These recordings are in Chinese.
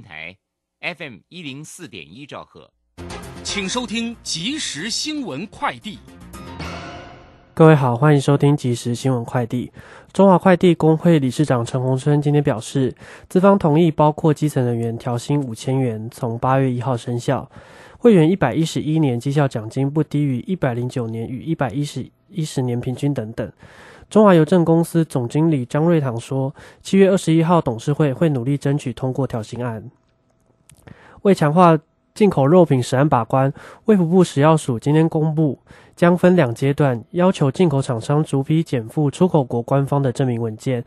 台 FM 一零四点一兆赫，请收听即时新闻快递。各位好，欢迎收听即时新闻快递。中华快递工会理事长陈洪春今天表示，资方同意包括基层人员调薪五千元，从八月一号生效。会员一百一十一年绩效奖金不低于一百零九年与一百一十一十年平均等等。中华邮政公司总经理张瑞堂说，七月二十一号董事会会努力争取通过调薪案。为强化进口肉品审案把关，卫福部食药署今天公布，将分两阶段要求进口厂商逐批减负出口国官方的证明文件。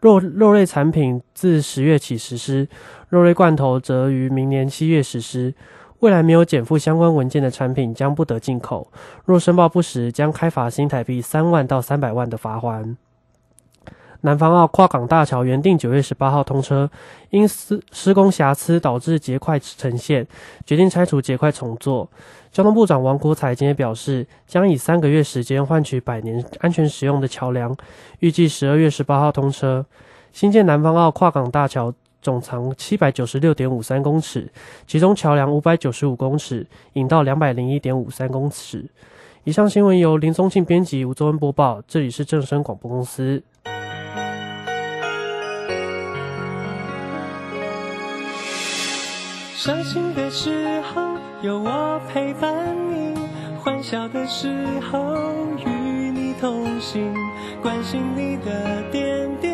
肉肉类产品自十月起实施，肉类罐头则于明年七月实施。未来没有减负相关文件的产品将不得进口，若申报不实，将开罚新台币三万到三百万的罚款。南方澳跨港大桥原定九月十八号通车，因施施工瑕疵导致结块呈现，决定拆除结块重做。交通部长王国才今天表示，将以三个月时间换取百年安全使用的桥梁，预计十二月十八号通车。新建南方澳跨港大桥。总长七百九十六点五三公尺，其中桥梁五百九十五公尺，引道两百零一点五三公尺。以上新闻由林宗庆编辑，吴宗恩播报。这里是正声广播公司。伤心的时候有我陪伴你，欢笑的时候与你同行，关心你的点点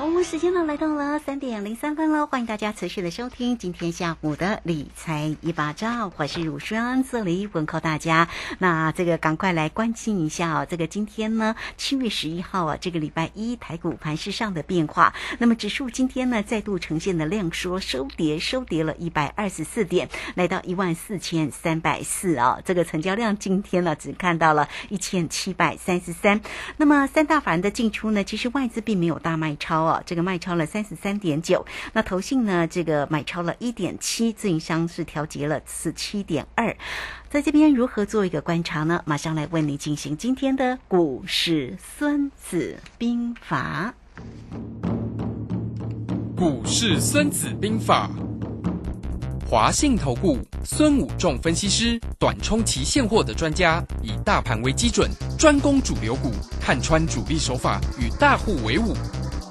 好，时间呢来到了三点零三分了，欢迎大家持续的收听今天下午的理财一把照，我是乳霜，这里问候大家。那这个赶快来关心一下哦，这个今天呢七月十一号啊，这个礼拜一台股盘市上的变化。那么指数今天呢再度呈现了量缩收跌，收跌了一百二十四点，来到一万四千三百四啊。这个成交量今天呢只看到了一千七百三十三。那么三大法人的进出呢，其实外资并没有大卖超。这个卖超了三十三点九，那投信呢？这个买超了一点七，自营商是调节了十七点二，在这边如何做一个观察呢？马上来为你进行今天的股市孙子兵法。股市孙子兵法，华信投顾孙武仲分析师，短冲期现货的专家，以大盘为基准，专攻主流股，看穿主力手法，与大户为伍。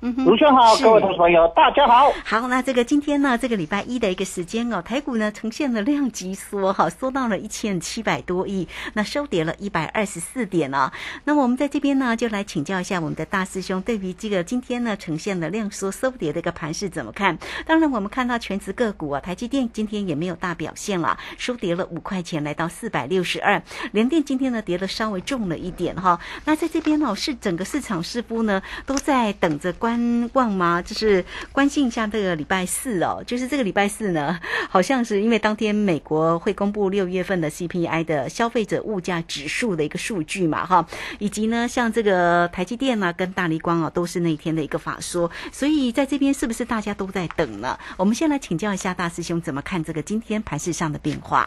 卢兄好，各位同朋友，大家好。好，那这个今天呢，这个礼拜一的一个时间哦，台股呢呈现了量级缩，哈，缩到了一千七百多亿，那收跌了一百二十四点哦。那么我们在这边呢，就来请教一下我们的大师兄，对于这个今天呢呈现了量缩收跌的一个盘势怎么看？当然，我们看到全职个股啊，台积电今天也没有大表现了，收跌了五块钱，来到四百六十二。联电今天呢跌的稍微重了一点哈。那在这边呢，是整个市场似乎呢都在等着关。观望吗？就是关心一下这个礼拜四哦，就是这个礼拜四呢，好像是因为当天美国会公布六月份的 CPI 的消费者物价指数的一个数据嘛，哈，以及呢，像这个台积电啊跟大力光啊，都是那一天的一个法说，所以在这边是不是大家都在等呢？我们先来请教一下大师兄怎么看这个今天盘市上的变化。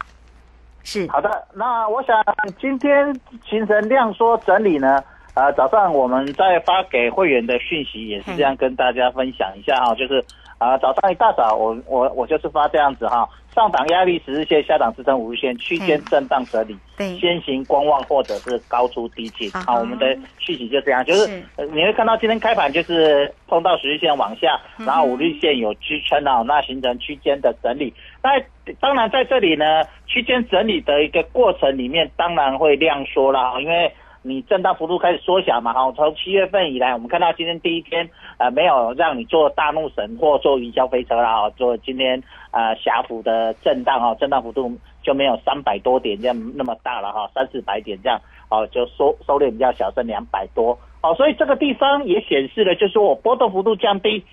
是好的，那我想今天形成量缩整理呢，呃，早上我们在发给会员的讯息也是这样跟大家分享一下哈，就是啊早上一大早我我我就是发这样子哈，上档压力十日线，下档支撑五日线，区间震荡整理，对，先行观望或者是高出低进，好，我们的讯息就这样，就是你会看到今天开盘就是碰到十日线往下，然后五日线有支撑啊，那形成区间的整理，那当然在这里呢。区间整理的一个过程里面，当然会量缩啦，因为你震荡幅度开始缩小嘛，哈，从七月份以来，我们看到今天第一天，呃，没有让你做大怒神或做云霄飞车啦，做今天呃狭幅的震荡啊，震荡幅度就没有三百多点这样那么大了哈，三四百点这样，哦，就收收敛比较小，剩两百多，哦，所以这个地方也显示了，就是我波动幅度降低。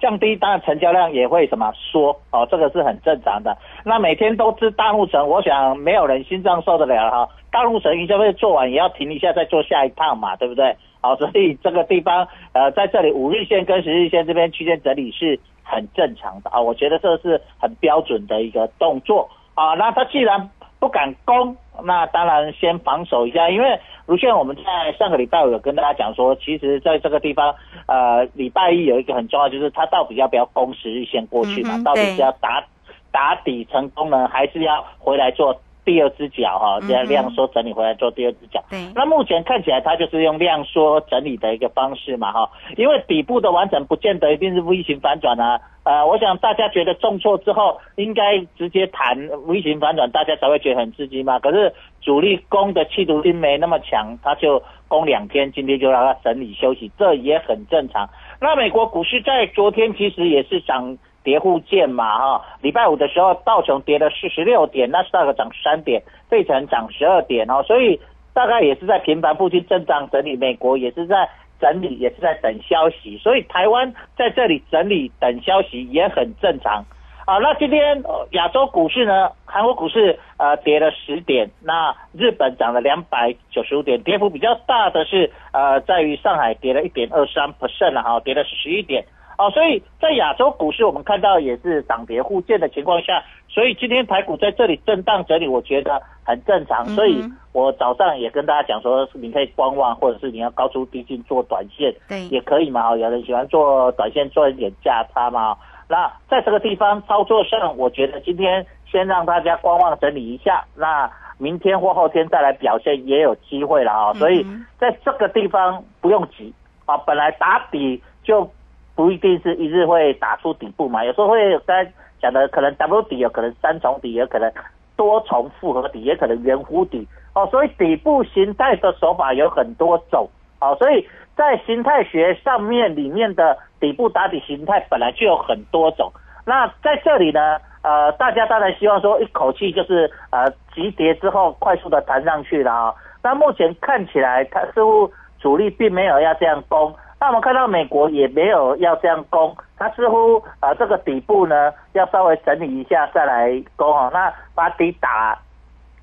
降低，当然成交量也会什么缩哦，这个是很正常的。那每天都吃大陆城，我想没有人心脏受得了哈。大陆城营销会做完也要停一下，再做下一趟嘛，对不对？好，所以这个地方呃，在这里五日线跟十日线这边区间整理是很正常的啊，我觉得这是很标准的一个动作啊。那他既然不敢攻，那当然先防守一下，因为如炫我们在上个礼拜有跟大家讲说，其实在这个地方，呃，礼拜一有一个很重要，就是它到底要不要攻十日线过去嘛？到底是要打打底成功呢，还是要回来做？第二只脚哈，这样量缩整理回来做第二只脚。对，那目前看起来它就是用量缩整理的一个方式嘛哈，因为底部的完整不见得一定是 V 型反转啊。呃，我想大家觉得重挫之后应该直接弹 V 型反转，大家才会觉得很刺激嘛。可是主力攻的气度心没那么强，它就攻两天，今天就让它整理休息，这也很正常。那美国股市在昨天其实也是涨。跌互见嘛哈，礼拜五的时候道琼跌了四十六点，纳斯达克涨三点，费城涨十二点哦，所以大概也是在平盘附近震荡整理，美国也是在整理，也是在等消息，所以台湾在这里整理等消息也很正常啊。那今天亚洲股市呢，韩国股市呃跌了十点，那日本涨了两百九十五点，跌幅比较大的是呃在于上海跌了一点二三 percent 了哈，跌了十一点。哦，所以在亚洲股市，我们看到也是涨跌互见的情况下，所以今天台股在这里震荡整理，我觉得很正常。所以我早上也跟大家讲说，你可以观望，或者是你要高出低进做短线，对，也可以嘛。有人喜欢做短线，做一点价差嘛。那在这个地方操作上，我觉得今天先让大家观望整理一下，那明天或后天再来表现也有机会了啊。所以在这个地方不用急啊，本来打底就。不一定是一日会打出底部嘛，有时候会刚才讲的可能 W 底，有可能三重底，有可能多重复合底，也可能圆弧底哦。所以底部形态的手法有很多种哦，所以在形态学上面里面的底部打底形态本来就有很多种。那在这里呢，呃，大家当然希望说一口气就是呃急跌之后快速的弹上去了啊。那目前看起来，它似乎主力并没有要这样攻。那我们看到美国也没有要这样攻，它似乎啊这个底部呢要稍微整理一下再来攻哦，那把底打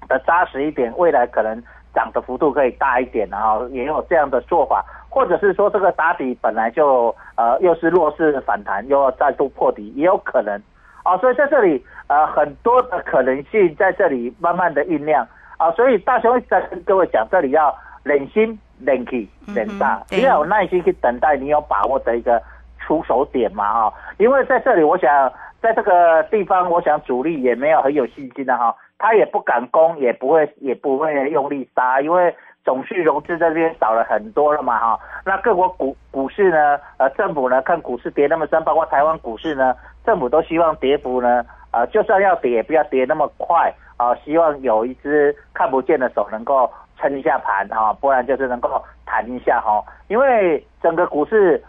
的扎实一点，未来可能涨的幅度可以大一点，然后也有这样的做法，或者是说这个打底本来就呃又是弱势反弹，又要再度破底，也有可能啊，所以在这里呃很多的可能性在这里慢慢的酝酿啊，所以大雄在跟各位讲，这里要忍心。忍气忍大，你要有耐心去等待，你有把握的一个出手点嘛哈？因为在这里，我想在这个地方，我想主力也没有很有信心的哈，他也不敢攻，也不会也不会用力杀，因为总是融资这边少了很多了嘛哈。那各国股股市呢，呃，政府呢看股市跌那么深，包括台湾股市呢，政府都希望跌幅呢，呃，就算要跌，也不要跌那么快啊，希望有一只看不见的手能够。撑一下盘哈，不然就是能够弹一下哈。因为整个股市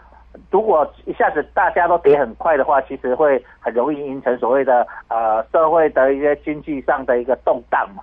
如果一下子大家都跌很快的话，其实会很容易形成所谓的呃社会的一些经济上的一个动荡嘛。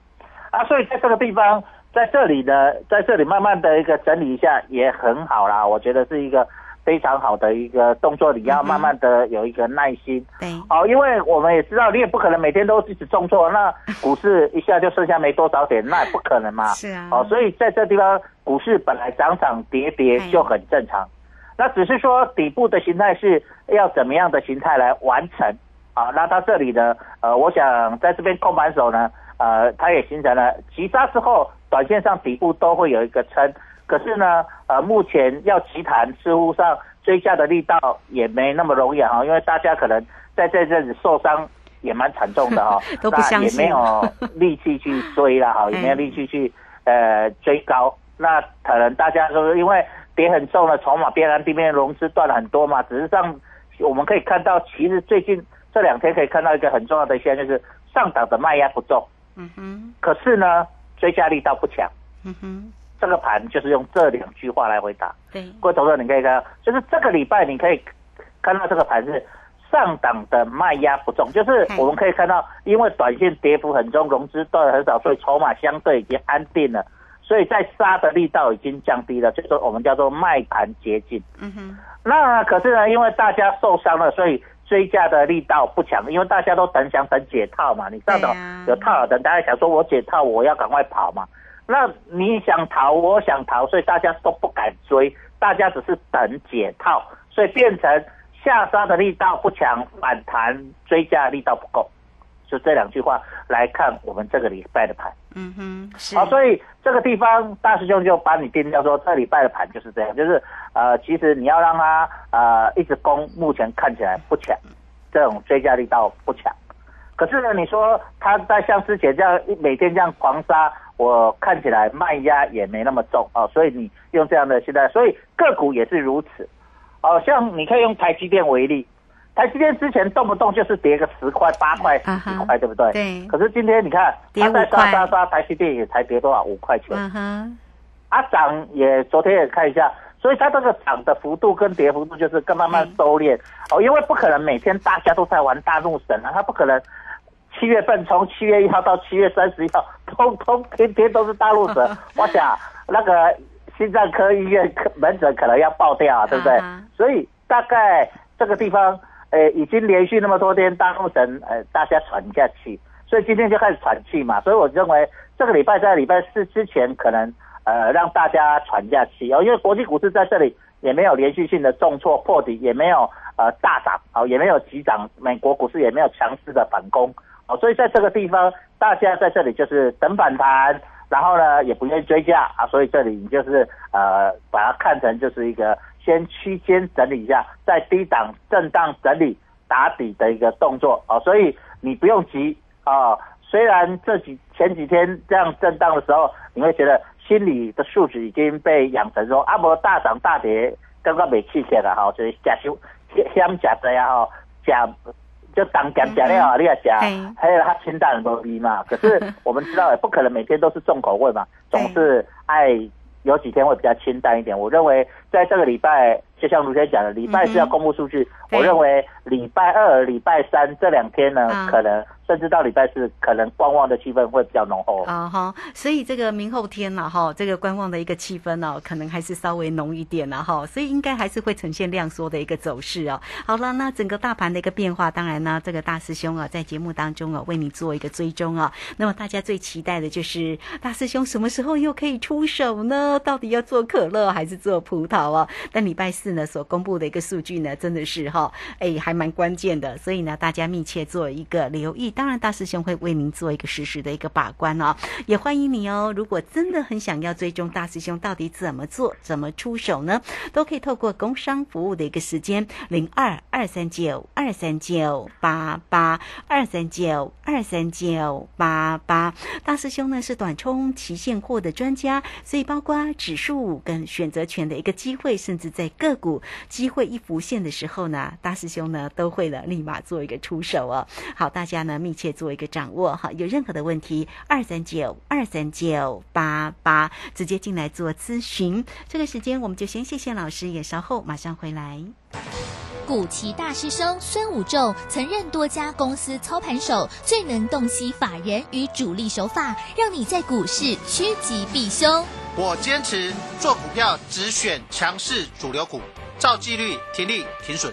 啊，所以在这个地方，在这里呢，在这里慢慢的一个整理一下也很好啦。我觉得是一个非常好的一个动作，你要慢慢的有一个耐心。对，哦，因为我们也知道，你也不可能每天都一直重挫，那股市一下就剩下没多少点，那也不可能嘛。是啊，哦，所以在这地方，股市本来涨涨跌跌就很正常，那只是说底部的形态是要怎么样的形态来完成啊？那到这里呢，呃，我想在这边控盘手呢，呃，它也形成了急杀之后，短线上底部都会有一个撑，可是呢，呃，目前要急谈，似乎上追加的力道也没那么容易啊，因为大家可能在这阵子受伤也蛮惨重的哈，都不相信，也没有力气去追了哈，也 没有力气去呃追高，那可能大家说因为。跌很重了筹码，边岸地面融资断了很多嘛。只是上我们可以看到，其实最近这两天可以看到一个很重要的现象，就是上涨的卖压不重。嗯哼。可是呢，追加力道不强。嗯哼。这个盘就是用这两句话来回答。对。各位投资者，你可以看到，就是这个礼拜你可以看到这个盘是上档的卖压不重，就是我们可以看到，因为短线跌幅很重，融资断很少，所以筹码相对已经安定了。所以在杀的力道已经降低了，就是我们叫做卖盘接近。嗯哼。那可是呢，因为大家受伤了，所以追加的力道不强，因为大家都等想等解套嘛。你上头有套了，等大家想说我解套，我要赶快跑嘛。那你想逃，我想逃，所以大家都不敢追，大家只是等解套，所以变成下杀的力道不强，反弹追加力道不够。就这两句话来看我们这个礼拜的盘。嗯哼，是。好，所以这个地方大师兄就把你定掉说，这礼拜的盘就是这样，就是呃，其实你要让它呃一直攻，目前看起来不强，这种追加力道不强。可是呢，你说它在像之前这样每天这样狂杀，我看起来卖压也没那么重啊，所以你用这样的现在，所以个股也是如此。哦像你可以用台积电为例。台积电之前动不动就是跌个十块、八块、十块，对不对？对。可是今天你看，它在杀杀杀，台积电也才跌多少？五块钱。嗯哼。啊，涨也昨天也看一下，所以它这个涨的幅度跟跌幅度就是更慢慢收敛哦，因为不可能每天大家都在玩大怒神啊，它不可能七月份从七月一号到七月三十一号，通通天天都是大陆神。我想那个心脏科医院门诊可能要爆掉啊，对不对？所以大概这个地方。呃，已经连续那么多天大陆神，呃，大家喘一下气，所以今天就开始喘气嘛。所以我认为这个礼拜在礼拜四之前，可能呃让大家喘一下气哦，因为国际股市在这里也没有连续性的重挫破底，也没有呃大涨哦，也没有急涨，美国股市也没有强势的反攻哦，所以在这个地方，大家在这里就是等反弹，然后呢也不愿意追价啊，所以这里你就是呃把它看成就是一个。先区间整理一下，在低档震荡整理打底的一个动作啊，所以你不用急啊。虽然这几前几天这样震荡的时候，你会觉得心理的素质已经被养成说阿伯大涨大跌刚刚没气起来哈，就是假修先假的呀哈，假就当减假料你要假，还有它清淡的味嘛。可是我们知道也不可能每天都是重口味嘛，总是爱。有几天会比较清淡一点，我认为在这个礼拜，就像卢先讲的，礼拜是要公布数据，我认为礼拜二、礼拜三这两天呢，可能。甚至到礼拜四，可能观望的气氛会比较浓厚啊哈，所以这个明后天了哈，这个观望的一个气氛呢，可能还是稍微浓一点了哈，所以应该还是会呈现量缩的一个走势哦。好了，那整个大盘的一个变化，当然呢，这个大师兄啊，在节目当中啊，为你做一个追踪啊。那么大家最期待的就是大师兄什么时候又可以出手呢？到底要做可乐还是做葡萄啊？但礼拜四呢，所公布的一个数据呢，真的是哈，哎，还蛮关键的，所以呢，大家密切做一个留意。当然，大师兄会为您做一个实时的一个把关哦，也欢迎你哦。如果真的很想要追踪大师兄到底怎么做、怎么出手呢，都可以透过工商服务的一个时间零二二三九二三九八八二三九二三九八八。大师兄呢是短冲期现货的专家，所以包括指数跟选择权的一个机会，甚至在个股机会一浮现的时候呢，大师兄呢都会呢立马做一个出手哦。好，大家呢密切做。一个掌握哈，有任何的问题，二三九二三九八八，直接进来做咨询。这个时间我们就先谢谢老师，也稍后马上回来。古奇大师兄孙武仲曾任多家公司操盘手，最能洞悉法人与主力手法，让你在股市趋吉避凶。我坚持做股票只选强势主流股。照纪律，停利停损。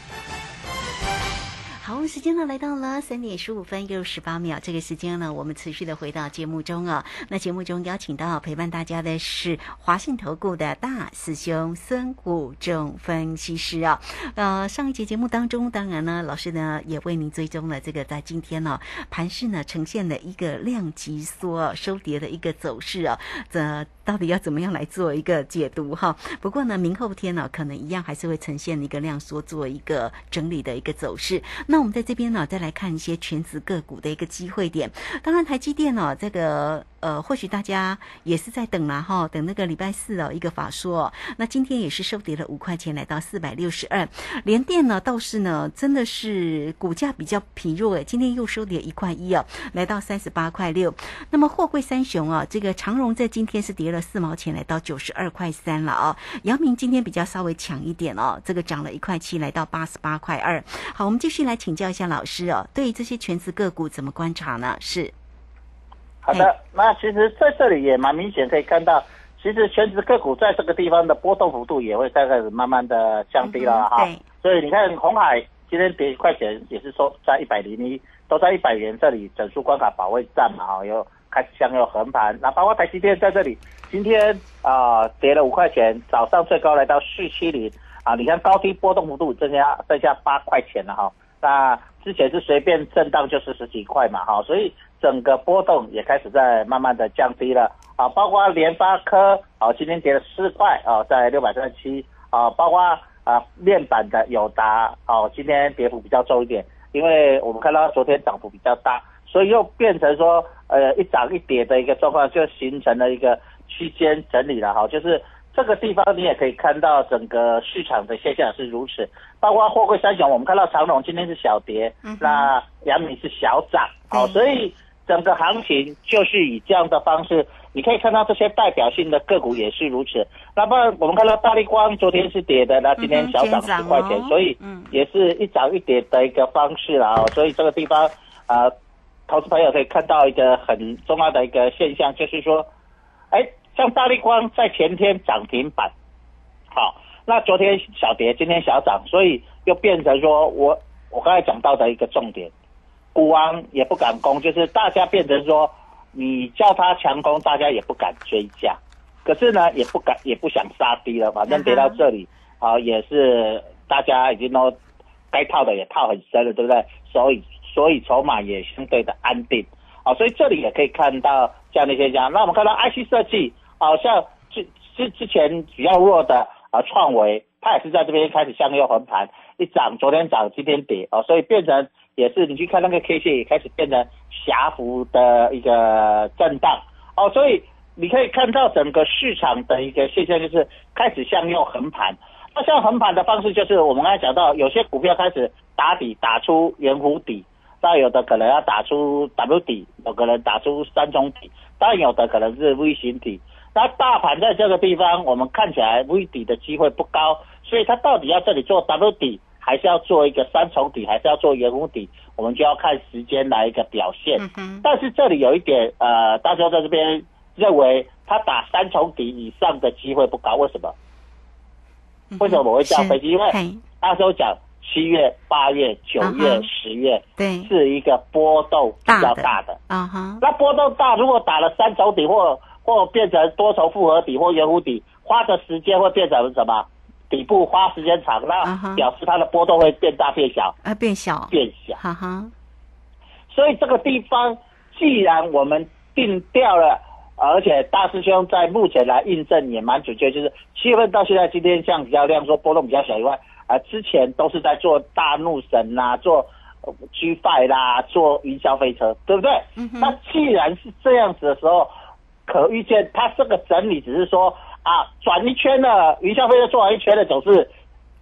好，时间呢来到了三点十五分又十八秒。这个时间呢，我们持续的回到节目中啊。那节目中邀请到陪伴大家的是华信投顾的大师兄孙谷正分析师啊。呃，上一节节目当中，当然呢，老师呢也为您追踪了这个在今天呢盘势呢呈现了一个量级缩收跌的一个走势啊。这到底要怎么样来做一个解读哈？不过呢，明后天呢可能一样还是会呈现一个量缩做一个整理的一个走势。那我们在这边呢，再来看一些全职个股的一个机会点。当然，台积电呢，这个呃，或许大家也是在等啦哈，等那个礼拜四哦一个法说。那今天也是收跌了五块钱，来到四百六十二。联电呢倒是呢，真的是股价比较疲弱诶，今天又收跌一块一哦，来到三十八块六。那么货柜三雄啊，这个长荣在今天是跌了四毛钱，来到九十二块三了啊。阳明今天比较稍微强一点哦，这个涨了一块七，来到八十八块二。好，我们继续来请教一下老师哦，对于这些全职个股怎么观察呢？是。好的，那其实在这里也蛮明显可以看到，其实全职个股在这个地方的波动幅度也会开始慢慢的降低了哈。所以你看红海今天跌一块钱，也是说在一百零一，都在一百元这里整数关卡保卫战嘛哈，又开始向右横盘。那包括台积电在这里，今天啊跌了五块钱，早上最高来到四七零啊，你看高低波动幅度增加剩下八块钱了哈。那之前是随便震荡就是十几块嘛哈，所以。整个波动也开始在慢慢的降低了啊，包括联发科啊，今天跌了四块啊，在六百三十七啊，包括啊面板的友达哦，今天跌幅比较重一点，因为我们看到昨天涨幅比较大，所以又变成说呃一涨一跌的一个状况，就形成了一个区间整理了哈，就是这个地方你也可以看到整个市场的现象是如此，包括货柜三雄，我们看到长隆今天是小跌，嗯那阳明是小涨，好，所以。整个行情就是以这样的方式，你可以看到这些代表性的个股也是如此。那么我们看到大力光昨天是跌的，那今天小涨十块钱，所以也是一涨一跌的一个方式了啊。所以这个地方啊，投资朋友可以看到一个很重要的一个现象，就是说，哎，像大力光在前天涨停板，好，那昨天小跌，今天小涨，所以又变成说我我刚才讲到的一个重点。股王也不敢攻，就是大家变成说，你叫他强攻，大家也不敢追价，可是呢，也不敢也不想杀低了，反正跌到这里啊，也是大家已经都该套的也套很深了，对不对？所以所以筹码也相对的安定啊，所以这里也可以看到这样的现象。那我们看到 IC 设计，好像之之之前比较弱的啊创维，它也是在这边开始向右横盘，一涨，昨天涨，今天跌哦，所以变成。也是，你去看那个 K 线也开始变成狭幅的一个震荡哦，所以你可以看到整个市场的一个现象就是开始向右横盘。那像横盘的方式就是我们刚才讲到，有些股票开始打底打出圆弧底，但有的可能要打出 W 底，有可能打出三中底，但有的可能是 V 型底。那大盘在这个地方，我们看起来 V 底的机会不高，所以它到底要这里做 W 底？还是要做一个三重底，还是要做圆弧底，我们就要看时间来一个表现。但是这里有一点，呃，大家在这边认为它打三重底以上的机会不高，为什么？为什么我会这样分析？因为那时候讲七月、八月、九月、十月，对，是一个波动比较大的。啊哈，那波动大，如果打了三重底，或或变成多重复合底或圆弧底，花的时间会变成什么？底部花时间长，那表示它的波动会变大变小啊，变小变小，哈哈。所以这个地方，既然我们定掉了，而且大师兄在目前来印证也蛮准确，就是七月份到现在今天像比较亮，说波动比较小以外，啊，之前都是在做大怒神啦，做 G Five 啦，做云霄飞车，对不对？那既然是这样子的时候，可预见它这个整理只是说。啊，转一圈了，云霄飞车做完一圈了，总是，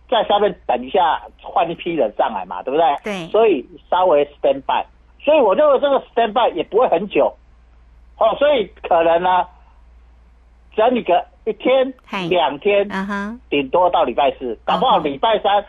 在下面等一下换一批人上来嘛，对不对？对。所以稍微 stand by，所以我认为这个 stand by 也不会很久，哦，所以可能呢，整理个一天、两天，嗯哼，顶多到礼拜四，搞不好礼拜三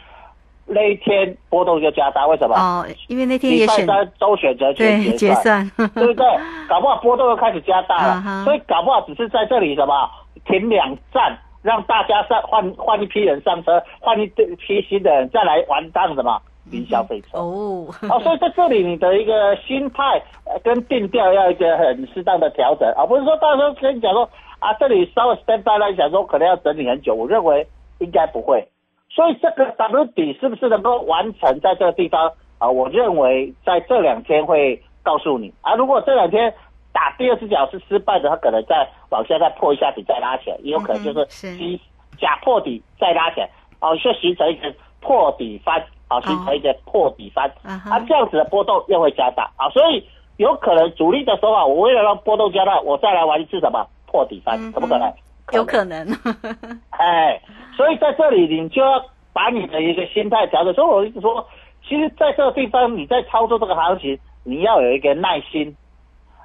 那一天波动就加大，为什么？哦，因为那天也选礼拜三周选择权对结算，对不对？搞不好波动又开始加大了，所以搞不好只是在这里什么停两站，让大家上换换一批人上车，换一批新的人再来玩当什么零消费车。哦，哦，所以在这里你的一个心态呃跟定调要一个很适当的调整，而、不是说到时候跟你讲说啊，这里稍微 stand by 来讲说可能要整理很久，我认为应该不会。所以这个 W 底是不是能够完成在这个地方？啊？我认为在这两天会告诉你。啊。如果这两天打第二只脚是失败的，它可能再往下再破一下底再拉起来，也有可能就是嗯是。基假破底再拉起来，哦，就形成一个破底翻，啊，形成一个破底翻，啊，这样子的波动又会加大。啊，所以有可能主力的手法，我为了让波动加大，我再来玩一次什么？破底翻，嗯哼可不可能？有可能，哎，所以在这里你就要把你的一个心态调整。所以我一直说，其实在这个地方你在操作这个行情，你要有一个耐心、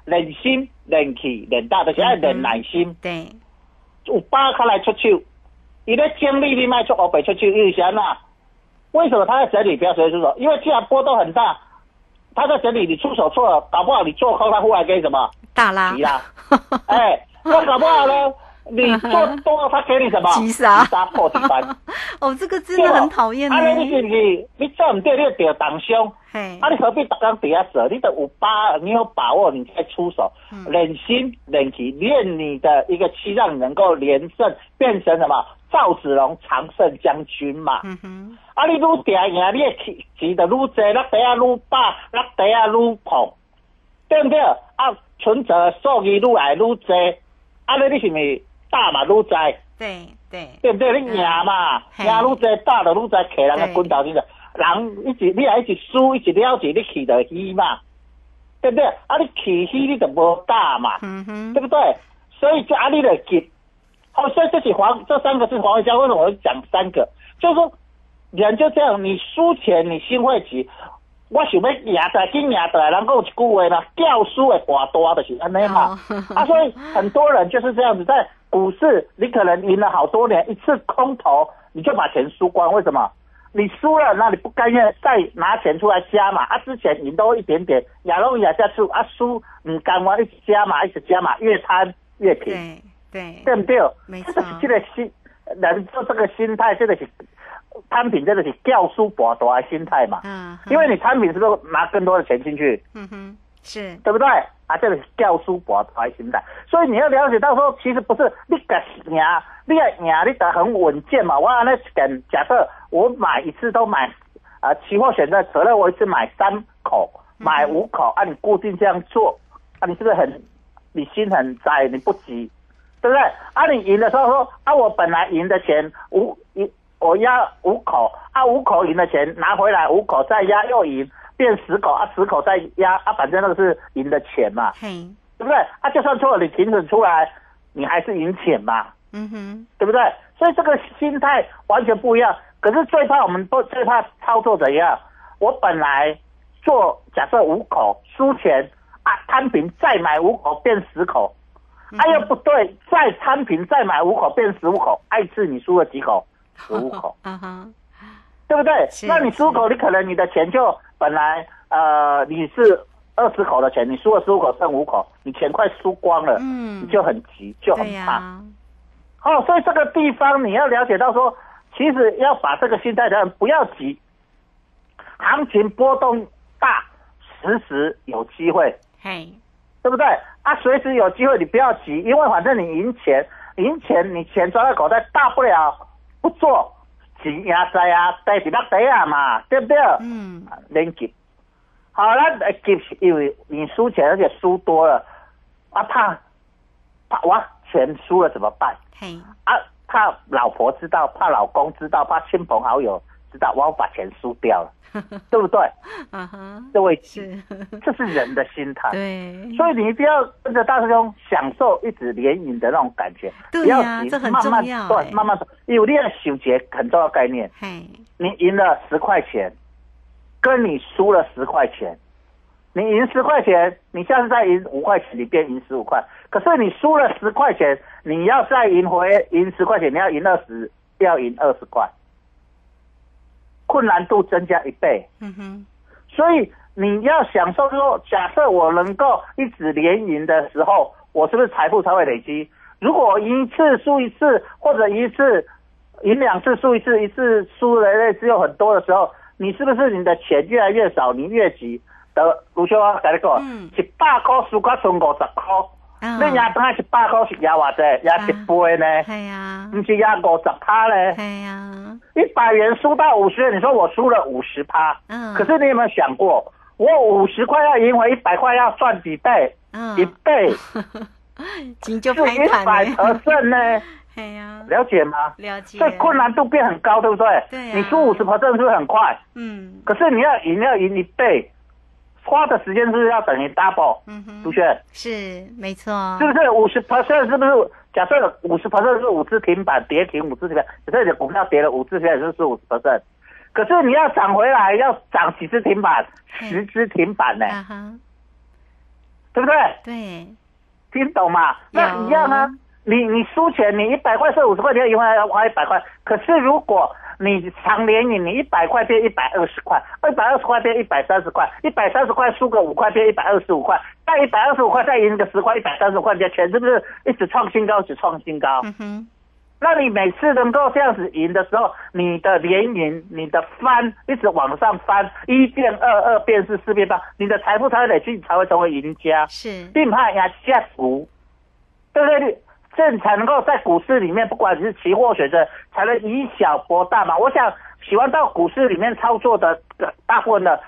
忍心、忍气、忍大的，要忍耐心。对，有八开来出手，你的精力你卖出欧北出去，因为啥呐？为什么他在整理不要随便出手？因为既然波动很大，他在整理，你出手错了，搞不好你做空，他忽然给你什么大拉急，啦？哎，那搞不好呢？你做多，他给你什么急杀急杀破地板。哦，这个真的很讨厌呢啊，，你是不是你做唔对，你就当凶。嘿啊，，你何必打刚底下舍？你得有把，你有把握，你再出手，嗯忍心忍气，练你的一个气，让你能够连胜，变成什么？赵子龙常胜将军嘛。嗯哼，啊，你愈赢赢，你的气气就愈济，那底下愈把，那底下愈碰，对不对？啊，存折数字愈来愈济，啊，你你是咪大嘛愈在？对对，对不对？你赢嘛，嘿赢愈在大就愈在，客人的滚头你就人一直你也一直输，一直了解你气就虚嘛，对不对？啊，你气虚你就无大嘛，嗯哼对，不对？所以就啊你就急。好，所以这是黄这三个是黄伟家，为什么我讲三个？就是说人就这样，你输钱你心会急。我想要赢在紧赢的，然后一句话呢，掉输的大多就是安尼嘛。啊，所以很多人就是这样子，在股市你可能赢了好多年，一次空头你就把钱输光，为什么？你输了，那你不甘愿再拿钱出来加码啊？之前赢都一点点，亚龙亚下去啊，输你甘愿一直加码，一直加码，越贪越平，对对，对不对？没错这就是这个心，人做这个心态，这个是摊平，真的是掉书博大的心态嘛。嗯，因为你摊平是不是拿更多的钱进去？嗯哼，是，对不对？啊，这个是掉书博大的心态，所以你要了解到说，其实不是你敢赢，你要赢，你得很稳健嘛。我那敢假设我买一次都买啊、期货选择可乐，我一次买三口，买五口，啊，你固定这样做，啊，你是不是很你心很窄，你不急，对不对？啊，你赢的时候说啊，我本来赢的钱五一我压五口，啊五口赢的钱拿回来五口再压又赢，变十口啊十口再压啊，反正那个是赢的钱嘛，嘿，对不对？啊，就算错了，你停止出来，你还是赢钱嘛，嗯哼，对不对？所以这个心态完全不一样。可是最怕我们不最怕操作怎样？我本来做假设五口输钱啊，摊平再买五口变十口，哎啊又不对，再摊平再买五口变十五口，啊一次你输了几口？十五口。嗯哼，对不对？那你输口，你可能你的钱就本来呃你是二十口的钱，你输了十五口剩五口，你钱快输光了，嗯你就很急，就很怕。呀，哦，所以这个地方你要了解到说，其实要把这个心态调整，不要急，行情波动大，时时有机会，嘿，对不对？啊，随时有机会，你不要急，因为反正你赢钱，赢钱你钱抓在口袋，大不了不做，钱也在啊，带在那底啊嘛，对不对？嗯，连急。好了，呃急是因为你输钱，而且输多了，啊怕怕我钱输了怎么办？嘿，啊，怕老婆知道，怕老公知道，怕亲朋好友知道，我把钱输掉了，对不对？嗯哼，这位是，这是人的心态。对，所以你一定要跟着大师兄享受一直连赢的那种感觉，对不要急呀这很慢慢重要对哎，慢慢因为你要修结很重要概念。嘿，你赢了十块钱，跟你输了十块钱，你赢十块钱，你下次再赢五块钱，你变赢十五块。可是你输了十块钱，你要再赢回赢十块钱，你要赢二十，要赢二十块，困难度增加一倍。嗯哼，所以你要享受说，假设我能够一直连赢的时候，我是不是财富才会累积？如果一次输一次，或者一次赢两次输一次，一次输的类似又很多的时候，你是不是你的钱越来越少，你越急？得卢秀啊，跟你讲，嗯一百块输到剩五十块，啊你赢当一百块是赢偌济？赢一倍呢？是呀，不是廿五十趴呢？是呀，一百元输到五十元，你说我输了五十趴，嗯，可是你有没有想过，我五十块要赢回一百块，要赚几倍？嗯一倍 金就一百盘呢，percent 呢？哎呀，了解吗？了解，所以困难度变很高，对不对？对啊你输五十 percent 是不是很快？嗯可是你要赢要赢一倍，花的时间是不是要等于 double？嗯哼，朱轩，是没错，是不是五十 percent？是不是？假设五十 percent 是五只停板跌停五只停板，可是你的股票跌了五只停板就是五十 percent，可是你要涨回来要涨几只停板？嗯十只停板呢，啊哈，对不对？对，听懂吗？那一样啊。你你输钱，你一百块是五十块钱，赢回来要花一百块。可是如果你长连赢，你一百块变一百二十块，一百二十块变一百三十块，一百三十块输个五块变一百二十五块，再一百二十五块再赢个十块，一百三十块，你的钱是不是一直创新高，一直创新高？嗯哼，那你每次能够这样子赢的时候，你的连赢，你的翻一直往上翻，一变二，二变四，四变八，你的财富才会累积，你才会成为赢家。是，并怕压下股，对不对？这你才能够在股市里面，不管你是期货选择，才能以小博大嘛。我想喜欢到股市里面操作的呃大部分的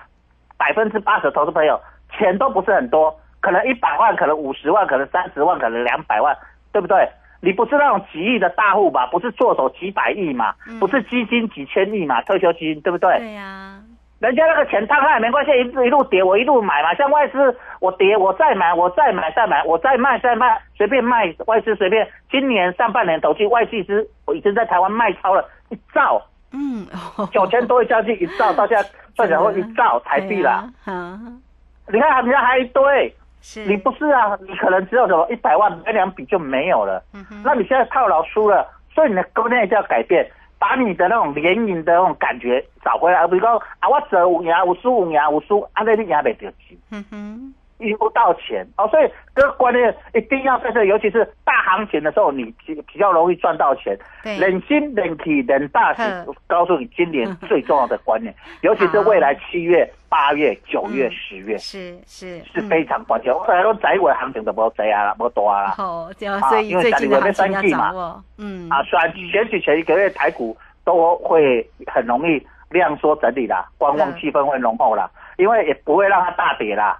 百分之八十的投资朋友，钱都不是很多，可能一百万，可能五十万，可能三十万，可能两百万，对不对？你不是那种几亿的大户吧，不是做手几百亿嘛，嗯不是基金几千亿嘛，退休基金，对不对？对呀，人家那个钱摊开也没关系，一路一路跌，我一路买嘛。像外资，我跌我再买，我再买再买，我再卖再卖，随便卖。外资随便，今年上半年投去外资资，我已经在台湾卖超了一兆，嗯，九千多亿将近一兆，到现在算起一兆台币啦。对呀，嗯，你看人家还一堆，是，你不是啊？你可能只有什么一百万买两笔就没有了。嗯哼，那你现在套牢输了，所以你的观念就要改变，把你的那种连赢的那种感觉找回来，而不是说啊，我折五年，我输五年，我输，啊，那你也袂得钱，嗯哼，赢不到钱。哦。所以这个观念一定要在这，尤其是大行情的时候，你比比较容易赚到钱。对，忍心、忍气、忍大是告诉你今年最重要的观念，尤其是未来七月、八月、九月、嗯。十月是是。是非常关键。我本来说十一月行情就无这啊啦，无大啦。好，这样，啊所以最近行情嘛。嗯，啊，虽然选举前一个月台股都会很容易量缩整理啦，观望气氛会浓厚啦，因为也不会让它大跌啦，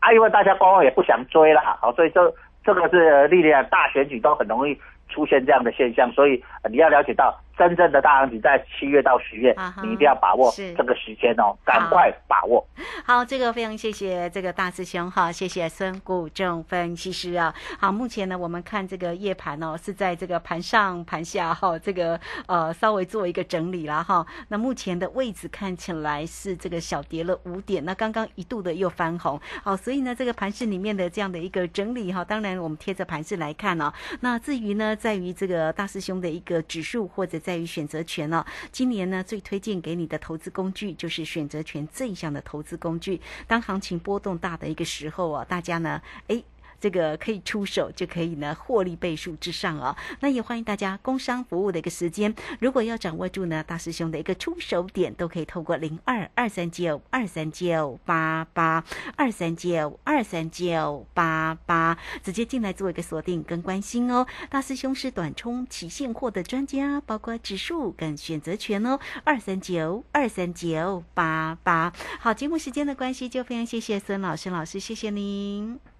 啊，因为大家观望也不想追啦，好，所以这这个是历年大选举都很容易出现这样的现象，所以你要了解到真正的大行情在七月到十月啊，你一定要把握是这个时间哦，赶快把握。好，这个非常谢谢这个大师兄哈，谢谢孙谷正分析师啊。好，目前呢，我们看这个夜盘哦，是在这个盘上盘下哈，这个呃稍微做一个整理啦哈。那目前的位置看起来是这个小跌了五点，那刚刚一度的又翻红，好，所以呢，这个盘市里面的这样的一个整理哈，当然我们贴着盘市来看哦。那至于呢，在于这个大师兄的一个指数或者在在于选择权哦，今年呢最推荐给你的投资工具就是选择权这一项的投资工具。当行情波动大的一个时候啊，大家呢，诶。这个可以出手就可以呢，获利倍数之上啊。那也欢迎大家工商服务的一个时间，如果要掌握住呢大师兄的一个出手点，都可以透过零二二三九二三九八八二三九二三九八八直接进来做一个锁定跟关心哦。大师兄是短冲期现货的专家，包括指数跟选择权哦，二三九二三九八八。好，节目时间的关系，就非常谢谢孙老师老师，谢谢您。